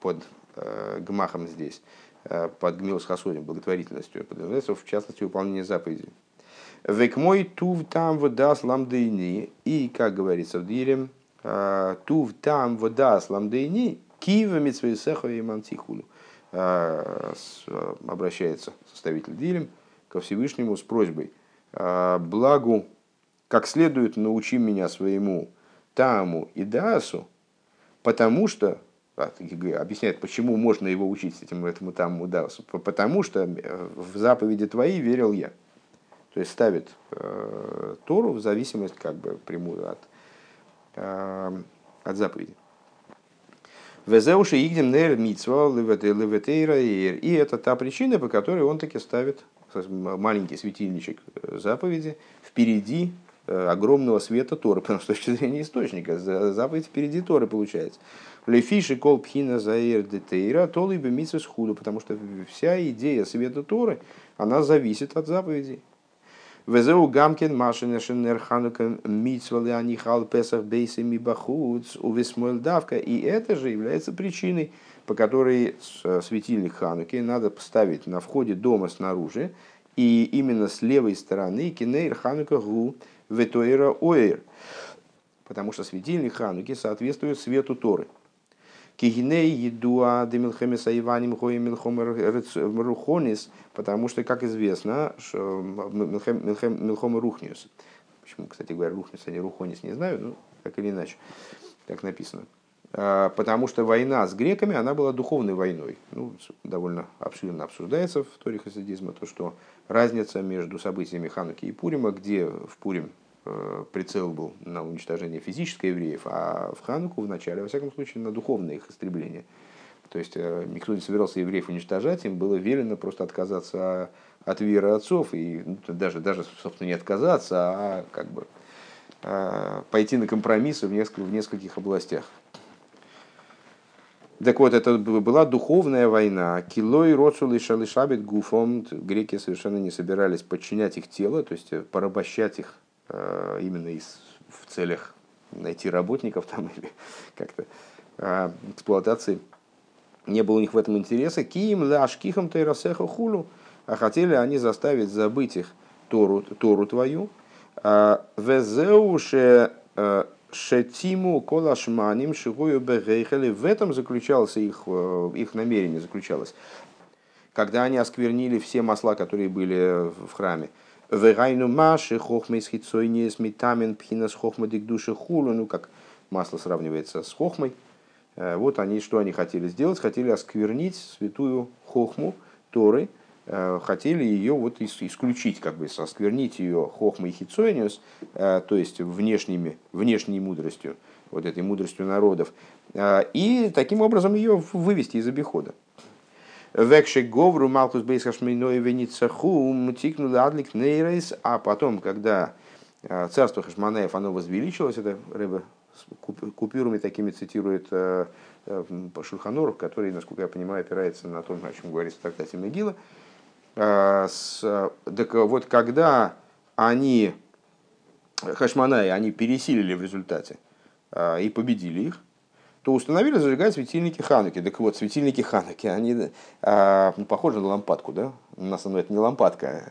под гмахом здесь, под гмил хасодим, благотворительностью, подразумевается в частности выполнение заповедей. Век мой тув там вода сламдейни, и, как говорится в Дилем, тув там вода сламдейни, кива митсвейсеха и мантихулю. Обращается составитель Дилем ко Всевышнему с просьбой, благу как следует научи меня своему Таму и Дасу, потому что, объясняет, почему можно его учить этим, этому Таму и Дасу, потому что э, в заповеди твои верил я. То есть ставит э, Тору в зависимость как бы прямую от, э, от заповеди. Везеуши игдем нер митцва леветейра И это та причина, по которой он таки ставит маленький светильничек э, заповеди впереди Э, огромного света Торы, <laughs> потому что с точки зрения источника, заповедь впереди Торы получается. Лефиши кол пхина заир детейра, то либо митсвес худу, потому что вся идея света Торы, она зависит от заповедей. Везеу гамкин машина шинер ханука митсвали анихал песах бейсами бахуц увесмуэль давка. И это же является причиной, по которой э, светильник Хануки надо поставить на входе дома снаружи, и именно с левой стороны кинейр Ханука гу ветуэра оэр, потому что светильник Хануки соответствует свету Торы. Кигиней едуа демилхемеса Иваним рухонис, потому что, как известно, милхем рухниус. Почему, кстати говоря, рухнис, а не рухонис, не знаю, ну, так или иначе, так написано. А, потому что война с греками, она была духовной войной. Ну, довольно обширно обсуждается в торе хасидизма то, что разница между событиями Хануки и Пурима, где в Пурим прицел был на уничтожение физической евреев, а в Хануку в начале, во всяком случае, на духовное их истребление. То есть э, никто не собирался евреев уничтожать, им было велено просто отказаться от веры отцов, и ну, даже, даже, собственно, не отказаться, а как бы э, пойти на компромиссы в, нескольких, в нескольких областях. Так вот, это была духовная война. Килой, Роцул и Шалишабит Гуфом. Греки совершенно не собирались подчинять их тело, то есть порабощать их э, именно из, в целях найти работников там <laughs> или как-то э, эксплуатации. Не было у них в этом интереса. Киим лашкихам тайрасеха хулу. А хотели они заставить забыть их Тору, Тору твою. А, Везеуше э, Шетиму колашманим шигую бегейхали. В этом заключалось их, э, их намерение заключалось. Когда они осквернили все масла, которые были в храме. Вегайну маши хохмей с хитсойни с метамин пхина с хохма дикдуши хулу. Ну, как масло сравнивается с хохмой. Э, вот они, что они хотели сделать? Хотели осквернить святую хохму Торы, Э, хотели ее вот исключить, как бы сосквернить ее хохмой хитсониус, э, то есть внешними, внешней мудростью, вот этой мудростью народов, и таким образом ее вывести из обихода. Векше Говру Малкус Бейсхашмейной Веницаху тикнули Адлик Нейрейс, а потом, когда царство Хашманаев оно возвеличилось, это рыба купюрами такими цитирует Шульханур, который, насколько я понимаю, опирается на том, о чем говорится в трактате Мегила, Э, так вот, когда они, хашманаи, они пересилили в результате э, и победили их, то установили зажигать светильники Хануки. Так вот, светильники Хануки, они э, ну, похожи на лампадку, да? У нас это не лампадка,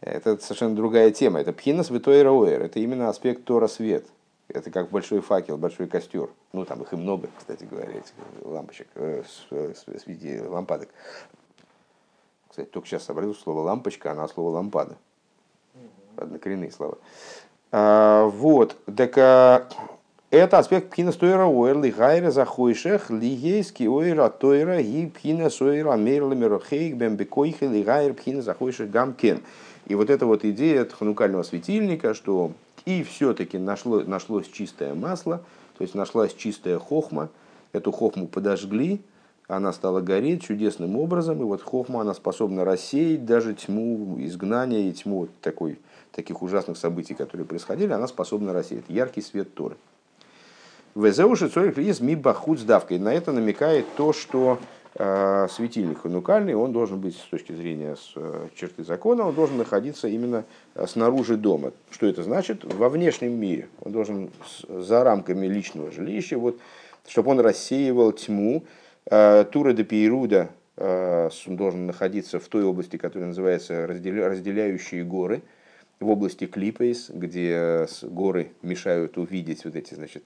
это совершенно другая тема. Это пхина святой роэр, это именно аспект Тора свет. Это как большой факел, большой костер. Ну, там их и много, кстати говоря, этих лампочек, э, свети, лампадок. Кстати, только сейчас сообразил, слово лампочка, она слово лампада. Однокоренные слова. А, вот, так а, это аспект пхина стоира уэрли гайра захойшех лигейский ойра тойра и пхина сойра мерла мерохейк бембекойхе ли гайр пхина захойшех гамкен. И вот эта вот идея ханукального светильника, что и все-таки нашло, нашлось чистое масло, то есть нашлась чистая хохма, эту хохму подожгли, она стала гореть чудесным образом, и вот Хохма, она способна рассеять даже тьму изгнания и тьму такой, таких ужасных событий, которые происходили, она способна рассеять. Яркий свет Торы. Везеуши цорик есть ми бахут с давкой. На это намекает то, что э, светильник ханукальный, он должен быть с точки зрения с э, черты закона, он должен находиться именно снаружи дома. Что это значит? Во внешнем мире. Он должен за рамками личного жилища, вот, чтобы он рассеивал тьму. Тура де Пейруда должен находиться в той области, которая называется разделяющие горы, в области Клипейс, где горы мешают увидеть вот эти, значит,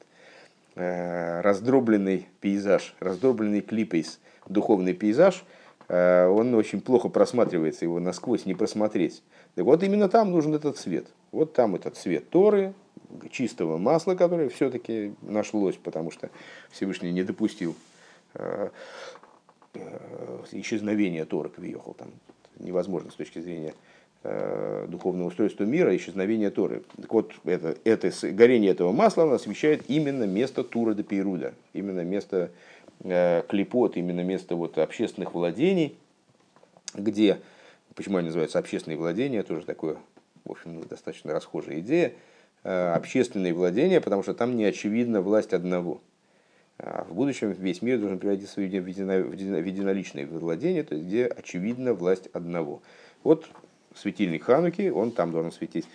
раздробленный пейзаж, раздробленный Клипейс – духовный пейзаж, э, он очень плохо просматривается, его насквозь не просмотреть. Так вот именно там нужен этот цвет. Вот там этот цвет Торы, чистого масла, которое все-таки нашлось, потому что Всевышний не допустил э, э, исчезновения Торы Квиехал. Там невозможно с точки зрения духовного устройства мира, исчезновения Торы. Так вот, это, это, горение этого масла освещает именно место Тура де Пейруда, именно место Э, клепот, именно место вот общественных владений, где, почему они называются общественные владения, тоже такое, в общем, достаточно расхожая идея, э, общественные владения, потому что там не очевидна власть одного. А в будущем весь мир должен превратиться в единоличное владение, то есть где очевидна власть одного. Вот светильник Хануки, он там должен светить.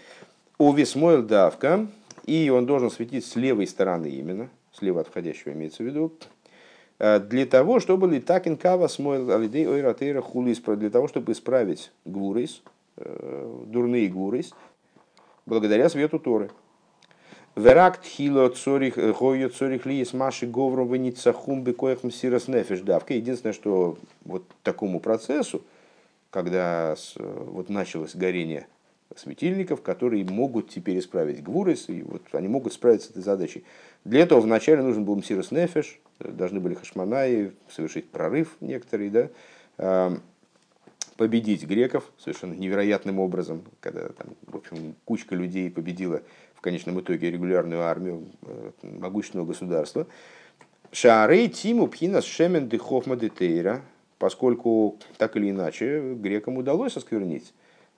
У Весмойл давка, и он должен светить с левой стороны именно, слева от входящего имеется в виду, Э, для того, чтобы литакин кава смойл алидей ойратейра хулис, для того, чтобы исправить гурис, э, дурные гурис, благодаря свету Торы. Веракт хило цорих э, гойо цорих ли с маши говром веницахум бекоях мсирас нефиш давка. Единственное, что вот такому процессу, когда вот началось горение светильников, которые могут теперь исправить гвурис, и вот они могут справиться с этой задачей. Для этого вначале нужен был мсирас нефиш, должны были хашманаи совершить прорыв некоторые, да, а, победить греков совершенно невероятным образом, когда там, в общем, кучка людей победила в конечном итоге регулярную армию э, могущественного государства. Шаарей Тиму Пхинас Шемен де Хохма де Тейра, поскольку так или иначе грекам удалось осквернить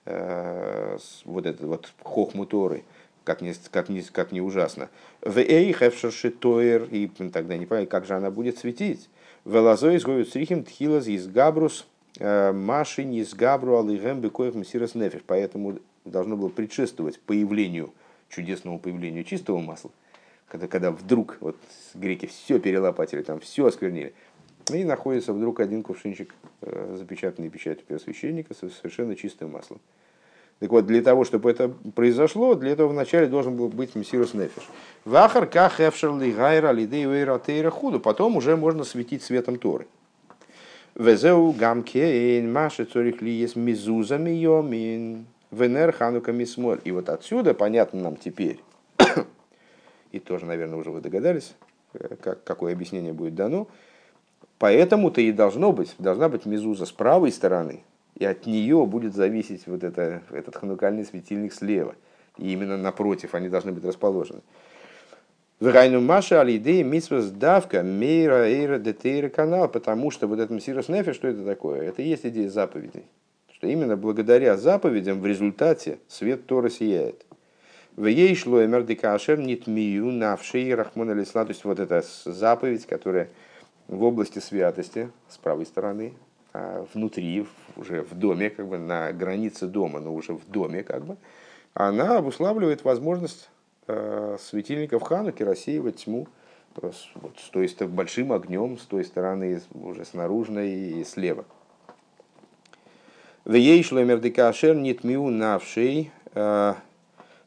э, вот этот вот Хохму Торы, как не, как не, как не ужасно. В Эйхевшершитоер, и тогда не понимаю, как же она будет светить. В Элазой изгоют срихим тхилас из габрус э, маши не из габру алигем бекоев мессирас нефиш. Поэтому должно было предшествовать появлению, чудесному появлению чистого масла. Когда, когда вдруг вот греки все перелопатили, там все осквернили. И находится вдруг один кувшинчик, э, запечатанный печатью первосвященника, совершенно чистым маслом. Так вот, для того, чтобы это произошло, для этого вначале должен был быть Мессирус Нефиш. Вахар ках эфшерли гайра лидей вейра тейра худу. Потом уже можно светить светом Торы. Везеу гамкейн маши цорих ли есть мизуза миомин. Венер ханука мисмоль. И вот отсюда понятно нам теперь, <coughs> и тоже, наверное, уже вы догадались, э, как, какое объяснение будет дано, поэтому-то и должно быть, должна быть мизуза с правой стороны, и от нее будет зависеть вот это, этот ханукальный светильник слева. И именно напротив они должны быть расположены. Врайну Маша Алидея Митсвас Давка Мейра Эйра Детейра канал, потому что вот этот Мессирос Нефи, что это такое? Это и есть идея заповедей. Что именно благодаря заповедям в результате свет Тора сияет. В ей шло Эмердикашер Нитмию Навшей Рахмон Алисла, то есть вот эта заповедь, которая в области святости, с правой стороны, а, внутри, уже в доме, как бы на границе дома, но уже в доме, как бы, она обуславливает возможность э, светильников Хануки рассеивать тьму э, вот, с той стороны, большим огнем, с той стороны, уже с наружной и слева. В ей шлемердикашер нитмиу навшей э,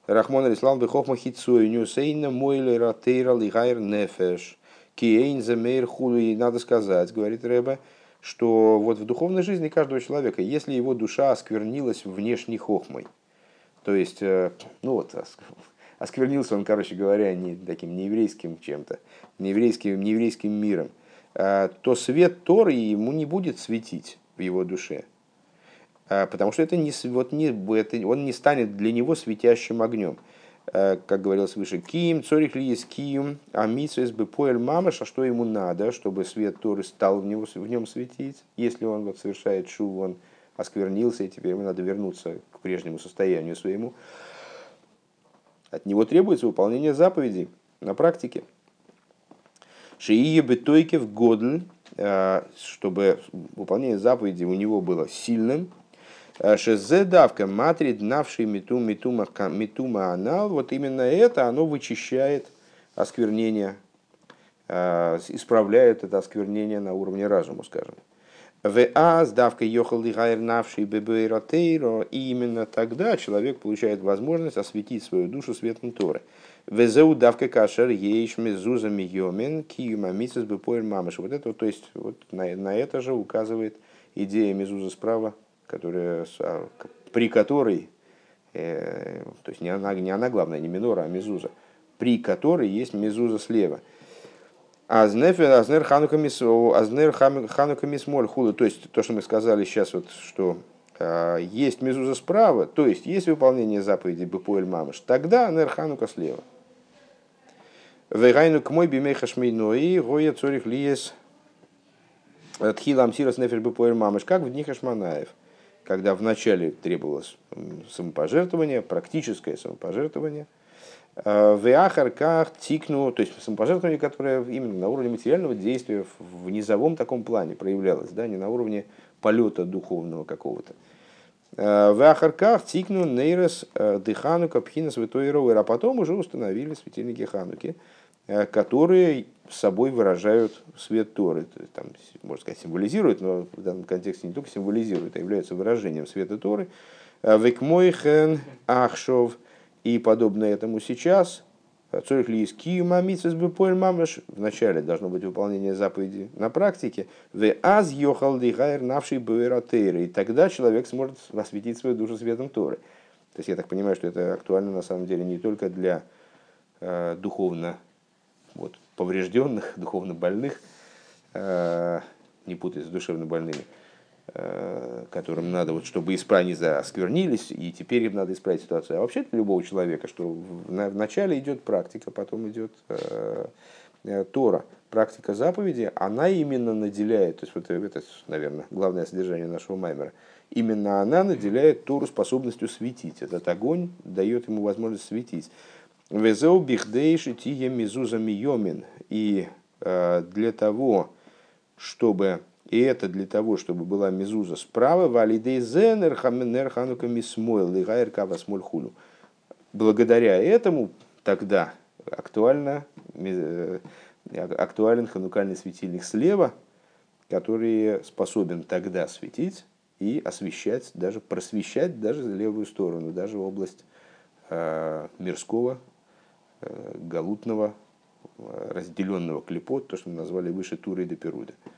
Рахмон Алислам Бехохма Хитсуй Нюсейна Мойле Ратейра Лигайр Нефеш Киэйн Замейр Худу. И надо сказать, говорит Рэбе, что вот в духовной жизни каждого человека, если его душа осквернилась внешней хохмой, то есть, э, ну вот, осквернился он, короче говоря, не таким нееврейским чем-то, нееврейским, нееврейским миром, э, то свет Торы ему не будет светить в его душе. Э, потому что это не, вот не, это, он не станет для него светящим огнем. Э, как говорилось выше, киим, цорих ли есть а митсвес бы поэль мамаш, а что ему надо, чтобы свет Торы стал в, него, в нем светить, если он вот совершает шу, он осквернился, и теперь ему надо вернуться к прежнему состоянию своему. От него требуется выполнение заповедей на практике. Шиие бетойке в годль чтобы выполнение заповеди у него было сильным, Шезе давка матрид навший миту митума митума анал, вот именно это оно вычищает осквернение, исправляет это осквернение на уровне разума, скажем. В а сдавка ехал лигайр навший бебейратейро, и именно тогда человек получает возможность осветить свою душу светом Торы. Везеу давка кашер ейш мезуза миомен киюма мисас бепоэль мамыш. Вот это, то есть, вот на, на это же указывает идея мезуза справа, которая, а, при которой, э, то есть не она, не она главная, не минора, а мезуза, при которой есть мезуза слева – Азнефер, Азнер Ханука Азнер Ханука Мисмоль Хула. То есть то, что мы сказали сейчас, вот, что э, есть мезуза справа, то есть есть выполнение заповеди Бепуэль Мамыш, тогда Азнер Ханука слева. Вегайну к мой бимейха шмейной, гоя цорих лиес тхилам сирос нефер Бепуэль Мамыш, как в дни Хашманаев, когда вначале требовалось самопожертвование, практическое самопожертвование – Э, в Ахарках тикну, то есть самопожертвование, которое именно на уровне материального действия в низовом таком плане проявлялось, да, не на уровне полета духовного какого-то. Э, в Ахарках тикну нейрос э, дыхану капхина святой роуэр, а потом уже установили светильники Хануки, которые собой выражают свет Торы. То есть, там, можно сказать, символизируют, но в данном контексте не только символизируют, а являются выражением света Торы. Векмойхен ахшов – и подобно этому сейчас, Цорих ли мамаш, вначале должно быть выполнение заповеди на практике, в аз йохал дихайр навший и тогда человек сможет осветить свою душу светом Торы. То есть я так понимаю, что это актуально на самом деле не только для э, духовно вот, поврежденных, <laughs> духовно больных, э, не путать с душевно больными, Э, которым надо, вот, чтобы исправить, осквернились, и теперь им надо исправить ситуацию. А вообще для любого человека, что вначале идет практика, потом идет э, Тора. Практика заповеди, она именно наделяет, то есть вот это, наверное, главное содержание нашего маймера, именно она наделяет Тору способностью светить. Этот огонь дает ему возможность светить. Везеу бихдейши тие мизуза миомин. И э, для того, чтобы и это для того, чтобы была мизуза справа, валидей зенер хаменер ханука мисмойл лигайр кавасмоль хуну. Благодаря этому тогда актуально, э, актуален ханукальный светильник слева, который способен тогда светить и освещать, даже просвещать даже левую сторону, даже область э, мирского, галутного, э, разделенного клепот, то, что мы назвали выше Туры и Деперуда. Перуда.